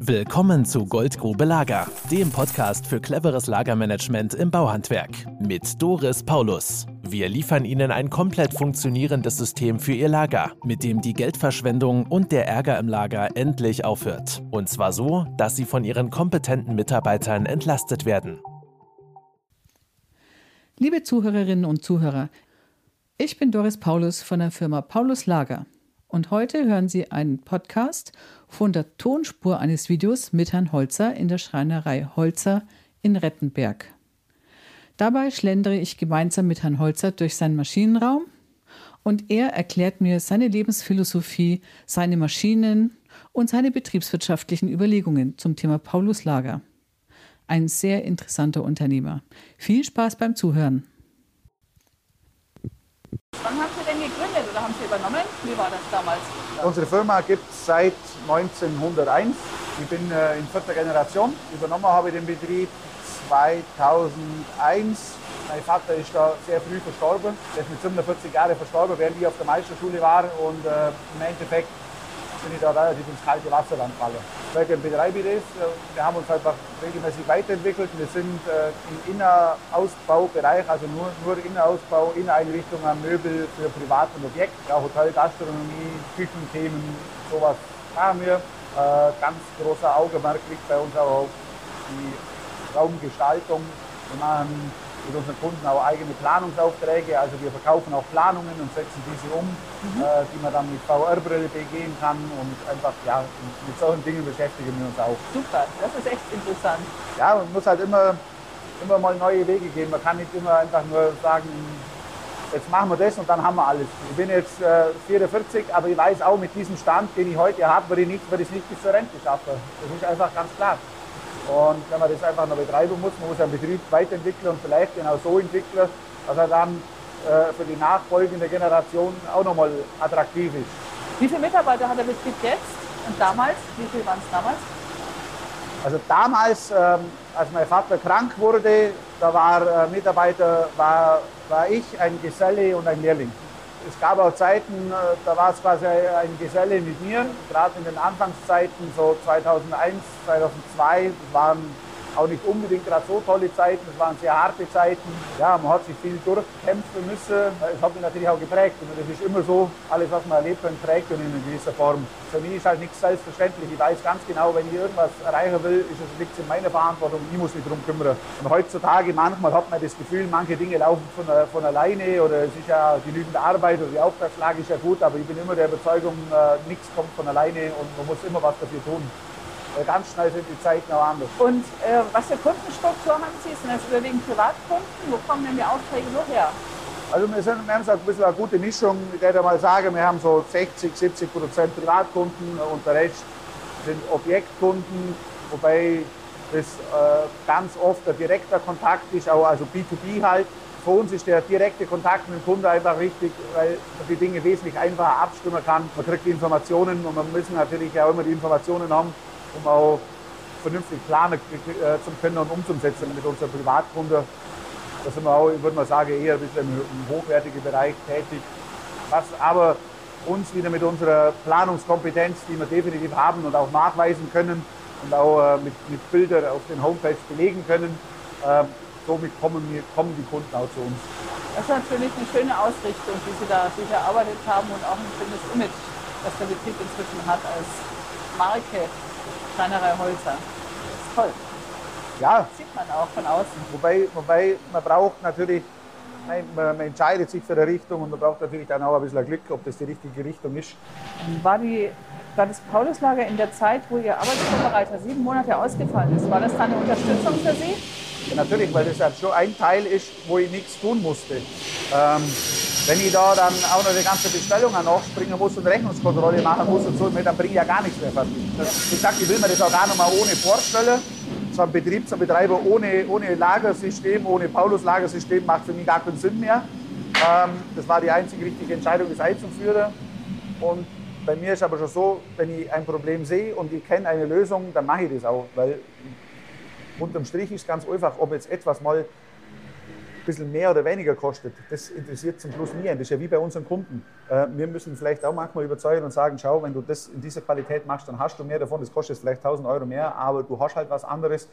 Willkommen zu Goldgrube Lager, dem Podcast für cleveres Lagermanagement im Bauhandwerk mit Doris Paulus. Wir liefern Ihnen ein komplett funktionierendes System für Ihr Lager, mit dem die Geldverschwendung und der Ärger im Lager endlich aufhört. Und zwar so, dass Sie von Ihren kompetenten Mitarbeitern entlastet werden. Liebe Zuhörerinnen und Zuhörer, ich bin Doris Paulus von der Firma Paulus Lager. Und heute hören Sie einen Podcast von der Tonspur eines Videos mit Herrn Holzer in der Schreinerei Holzer in Rettenberg. Dabei schlendere ich gemeinsam mit Herrn Holzer durch seinen Maschinenraum und er erklärt mir seine Lebensphilosophie, seine Maschinen und seine betriebswirtschaftlichen Überlegungen zum Thema Paulus Lager. Ein sehr interessanter Unternehmer. Viel Spaß beim Zuhören. Wann haben Sie denn gegründet oder haben Sie übernommen? Wie war das damals? Unsere Firma gibt es seit 1901. Ich bin äh, in vierter Generation. Übernommen habe ich den Betrieb 2001. Mein Vater ist da sehr früh verstorben. Er ist mit 47 Jahren verstorben, während ich auf der Meisterschule war. Und äh, im Endeffekt bin ich da relativ ins kalte Wasser anfallen. Weil der Betrieb ist, äh, wir haben uns einfach regelmäßig weiterentwickelt. Wir sind äh, im Innerausbaubereich, also nur, nur Innerausbau, Inneneinrichtungen, Möbel für Privat und Objekt, ja, Hotel, Gastronomie, Küchenthemen, sowas machen wir. Äh, ganz großer Augenmerk liegt bei uns auch auf die Raumgestaltung. Wir machen mit unseren Kunden auch eigene Planungsaufträge. Also wir verkaufen auch Planungen und setzen diese um, mhm. äh, die man dann mit VR-Brille begehen kann und einfach, ja, mit solchen Dingen beschäftigen wir uns auch. Super, das ist echt interessant. Ja, man muss halt immer, immer mal neue Wege gehen. Man kann nicht immer einfach nur sagen, jetzt machen wir das und dann haben wir alles. Ich bin jetzt äh, 44, aber ich weiß auch, mit diesem Stand, den ich heute habe, würde ich, nicht, würde ich es nicht bis zur Rente schaffen. Das ist einfach ganz klar. Und wenn man das einfach noch betreiben muss, man muss einen Betrieb weiterentwickeln und vielleicht genau so entwickeln, dass er dann äh, für die nachfolgende Generation auch nochmal attraktiv ist. Wie viele Mitarbeiter hat der Betrieb jetzt und damals? Wie viele waren es damals? Also damals, ähm, als mein Vater krank wurde, da war äh, Mitarbeiter, war, war ich, ein Geselle und ein Lehrling es gab auch Zeiten, äh, da war es quasi ein Geselle mit mir, gerade in den Anfangszeiten, so 2001, 2002, waren auch nicht unbedingt gerade so tolle Zeiten, es waren sehr harte Zeiten. Ja, man hat sich viel durchkämpfen müssen. Es hat mich natürlich auch geprägt. Und das ist immer so, alles, was man erlebt, prägt und in gewisser Form. Für mich ist halt nichts selbstverständlich. Ich weiß ganz genau, wenn ich irgendwas erreichen will, ist es liegt in meiner Verantwortung. Ich muss mich darum kümmern. Und heutzutage, manchmal hat man das Gefühl, manche Dinge laufen von, von alleine oder es ist ja genügend Arbeit oder die Auftragslage ist ja gut, aber ich bin immer der Überzeugung, äh, nichts kommt von alleine und man muss immer was dafür tun. Äh, ganz schnell sind die Zeiten auch anders. Und äh, was für Kundenstruktur haben Sie? Sind das überwiegend Privatkunden? Wo kommen denn die Aufträge noch her? Also wir, sind, wir haben so ein bisschen eine gute Mischung. Ich werde mal sagen, wir haben so 60, 70 Prozent Privatkunden und der Rest sind Objektkunden, wobei das äh, ganz oft der direkter Kontakt ist, auch also B2B halt. Für uns ist der direkte Kontakt mit dem Kunden einfach wichtig, weil man die Dinge wesentlich einfacher abstimmen kann. Man kriegt die Informationen und man müssen natürlich auch immer die Informationen haben, um auch vernünftig planen äh, zu können und umzusetzen mit unseren Privatkunden. Da sind wir auch, ich würde mal sagen, eher ein bisschen im hochwertigen Bereich tätig. Was aber uns wieder mit unserer Planungskompetenz, die wir definitiv haben und auch nachweisen können und auch äh, mit, mit Bildern auf den Homepage belegen können, äh, somit kommen, wir, kommen die Kunden auch zu uns. Das ist natürlich eine schöne Ausrichtung, die Sie da sich erarbeitet haben und auch ein schönes Image, das der Betrieb inzwischen hat als Marke. Schreinerei Holzer. Das ist toll. Ja. Das sieht man auch von außen. Wobei, wobei man braucht natürlich, man, entscheidet sich für eine Richtung und man braucht natürlich dann auch ein bisschen Glück, ob das die richtige Richtung ist. War, die, war das Pauluslager in der Zeit, wo Ihr Arbeitsvorbereiter sieben Monate ausgefallen ist, war das dann eine Unterstützung für Sie? Ja, natürlich, weil das ja schon ein Teil ist, wo ich nichts tun musste. Ähm, wenn ich da dann auch noch die ganze Bestellung nachspringen muss und Rechnungskontrolle machen muss und so, dann bringe ich ja gar nichts mehr fertig. Wie gesagt, ich will mir das auch gar nicht mal ohne vorstellen. So ein Betrieb, so ein Betreiber ohne, ohne Lagersystem, ohne Paulus-Lagersystem macht für mich gar keinen Sinn mehr. Ähm, das war die einzige richtige Entscheidung, das einzuführen. Und bei mir ist aber schon so, wenn ich ein Problem sehe und ich kenne eine Lösung, dann mache ich das auch. Weil unterm Strich ist ganz einfach, ob jetzt etwas mal bisschen mehr oder weniger kostet, das interessiert zum Schluss nie. Das ist ja wie bei unseren Kunden. Äh, wir müssen vielleicht auch manchmal überzeugen und sagen, schau, wenn du das in dieser Qualität machst, dann hast du mehr davon. Das kostet vielleicht 1000 Euro mehr, aber du hast halt was anderes.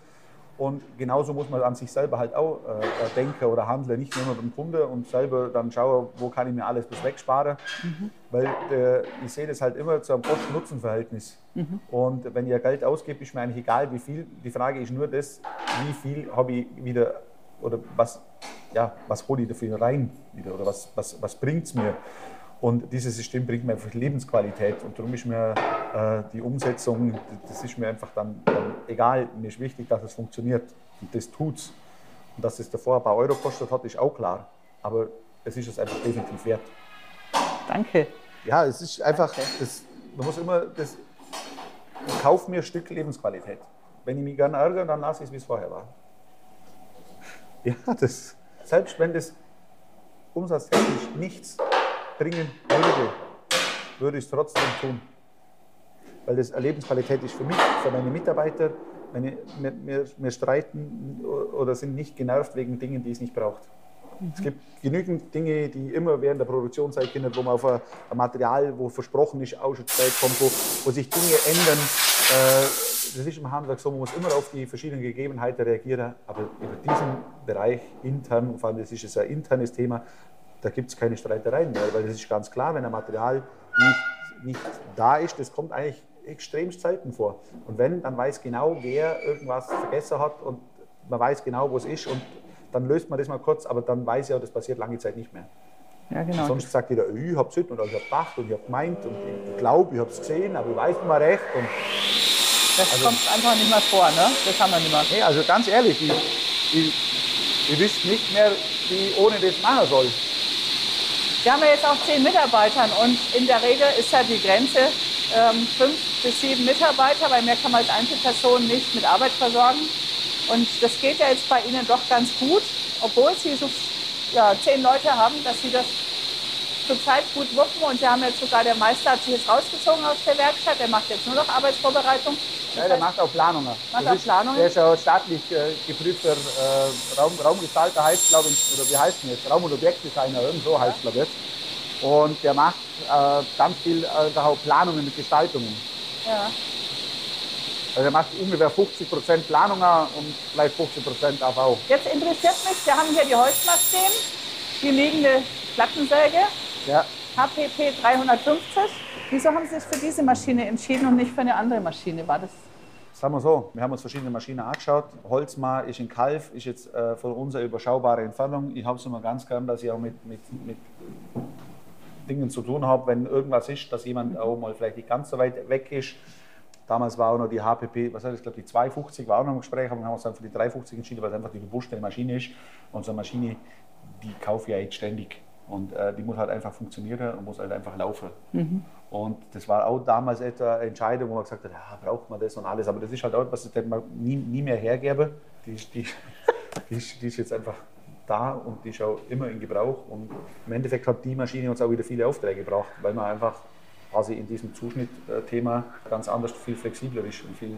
Und genauso muss man an sich selber halt auch äh, denken oder handeln, nicht nur beim Kunde und selber dann schauen, wo kann ich mir alles bis wegsparen. Mhm. Weil äh, ich sehe das halt immer zu einem Kosten-Nutzen-Verhältnis. Mhm. Und wenn ihr Geld ausgibt, ist mir eigentlich egal, wie viel. Die Frage ist nur das, wie viel habe ich wieder oder was, ja, was hole ich dafür rein wieder oder was, was, was bringt es mir. Und dieses System bringt mir einfach Lebensqualität. Und darum ist mir äh, die Umsetzung, das ist mir einfach dann, dann, egal. Mir ist wichtig, dass es funktioniert. Und das tut's. Und dass es davor ein paar Euro kostet hat, ist auch klar. Aber es ist es einfach definitiv wert. Danke. Ja, es ist einfach, das, man muss immer, das, ich kaufe mir ein Stück Lebensqualität. Wenn ich mich gerne ärgere, dann lasse ich es, wie es vorher war. Ja, das, selbst wenn das umsatztechnisch nichts bringen würde, würde ich es trotzdem tun. Weil das Lebensqualität ist für mich, für meine Mitarbeiter, meine, wir, wir streiten oder sind nicht genervt wegen Dingen, die es nicht braucht. Es gibt genügend Dinge, die immer während der Produktionszeit können, wo man auf ein, Material, wo versprochen ist, Ausschusszeit kommt, wo, wo sich Dinge ändern. Äh, das ist im Handwerk so, man muss immer auf die verschiedenen Gegebenheiten reagieren. Aber über diesen Bereich intern, vor allem das ist ein internes Thema, da gibt es keine Streitereien mehr, weil es ist ganz klar, wenn ein Material nicht, nicht da ist, das kommt eigentlich extrem selten vor. Und wenn, dann weiß genau, wer irgendwas vergessen hat und man weiß genau, wo es ist und dann löst man das mal kurz, aber dann weiß ja, das passiert lange Zeit nicht mehr. Ja, genau. Sonst sagt jeder, ich habe es und ich habe gedacht und ich habe gemeint und ich glaube, ich habe es gesehen, aber ich weiß nicht mehr recht. Und das also, kommt einfach nicht mehr vor, ne? Das haben wir nicht mehr. Nee, also ganz ehrlich, ich, ich, ich wüsste nicht mehr, wie ich ohne das machen soll. Wir haben ja jetzt auch zehn Mitarbeiter und in der Regel ist ja die Grenze ähm, fünf bis sieben Mitarbeiter, weil mehr kann man als Einzelperson nicht mit Arbeit versorgen. Und das geht ja jetzt bei Ihnen doch ganz gut, obwohl Sie so ja, zehn Leute haben, dass Sie das zurzeit gut wuppen. Und Sie haben jetzt sogar, der Meister hat sich jetzt rausgezogen aus der Werkstatt, der macht jetzt nur noch Arbeitsvorbereitung. Ja, der macht auch Planungen. Macht auch Planungen? Der ist ja staatlich äh, geprüfter äh, Raum, Raumgestalter, heißt glaube ich, oder wie heißt denn jetzt? Raum- und Objektdesigner, irgend so heißt glaube ich jetzt. Und der macht äh, ganz viel äh, auch Planungen mit Gestaltungen. Ja. Also er macht ungefähr 50 Prozent Planungen und vielleicht 50 Prozent AV. Jetzt interessiert mich, wir haben hier die Holzmaschinen, die liegende Plattensäge, ja. HPP 350. Wieso haben Sie sich für diese Maschine entschieden und nicht für eine andere Maschine? War das Sagen wir so, wir haben uns verschiedene Maschinen angeschaut. Holzmar ist in Kalf, ist jetzt äh, von uns eine überschaubare Entfernung. Ich habe es immer ganz gern, dass ich auch mit, mit, mit Dingen zu tun habe, wenn irgendwas ist, dass jemand auch mal vielleicht nicht ganz so weit weg ist. Damals war auch noch die HPP, was heißt ich glaube die 250 war auch noch im Gespräch, aber wir haben uns dann für die 350 entschieden, weil es einfach die robuste Maschine ist. Und so eine Maschine, die kaufe ich ja jetzt ständig. Und äh, die muss halt einfach funktionieren und muss halt einfach laufen. Mhm. Und das war auch damals etwa eine Entscheidung, wo man gesagt hat, ja, braucht man das und alles. Aber das ist halt auch etwas, das man nie, nie mehr hergebe. Die, die, die, die ist jetzt einfach da und die ist auch immer in Gebrauch. Und im Endeffekt hat die Maschine uns auch wieder viele Aufträge gebracht, weil man einfach quasi in diesem Zuschnittthema ganz anders, viel flexibler ist und viel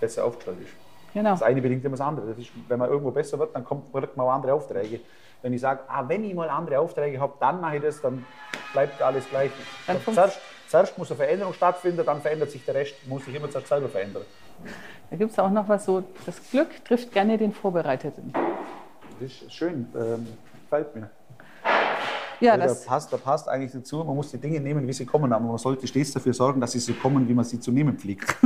besser aufgestellt ist. Genau. Das eine bedingt immer das andere. Das ist, wenn man irgendwo besser wird, dann kommt, man auch andere Aufträge. Wenn ich sage, ah, wenn ich mal andere Aufträge habe, dann mache ich das, dann bleibt alles gleich. Zuerst, zuerst, muss eine Veränderung stattfinden, dann verändert sich der Rest, muss sich immer zuerst selber verändern. Da gibt es auch noch was so, das Glück trifft gerne den Vorbereiteten. Das ist schön, ähm, gefällt mir. Ja, das da passt, da passt eigentlich dazu, man muss die Dinge nehmen, wie sie kommen, aber man sollte stets dafür sorgen, dass sie so kommen, wie man sie zu nehmen pflegt.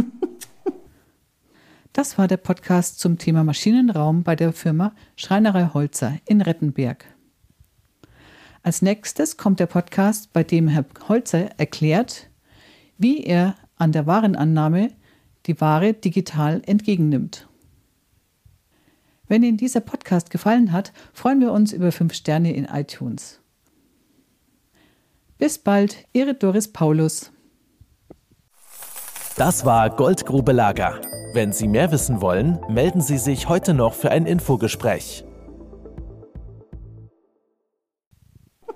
Das war der Podcast zum Thema Maschinenraum bei der Firma Schreinerei Holzer in Rettenberg. Als nächstes kommt der Podcast, bei dem Herr Holzer erklärt, wie er an der Warenannahme die Ware digital entgegennimmt. Wenn Ihnen dieser Podcast gefallen hat, freuen wir uns über 5 Sterne in iTunes. Bis bald, Ihre Doris Paulus. Das war Goldgrube Lager. Wenn Sie mehr wissen wollen, melden Sie sich heute noch für ein Infogespräch.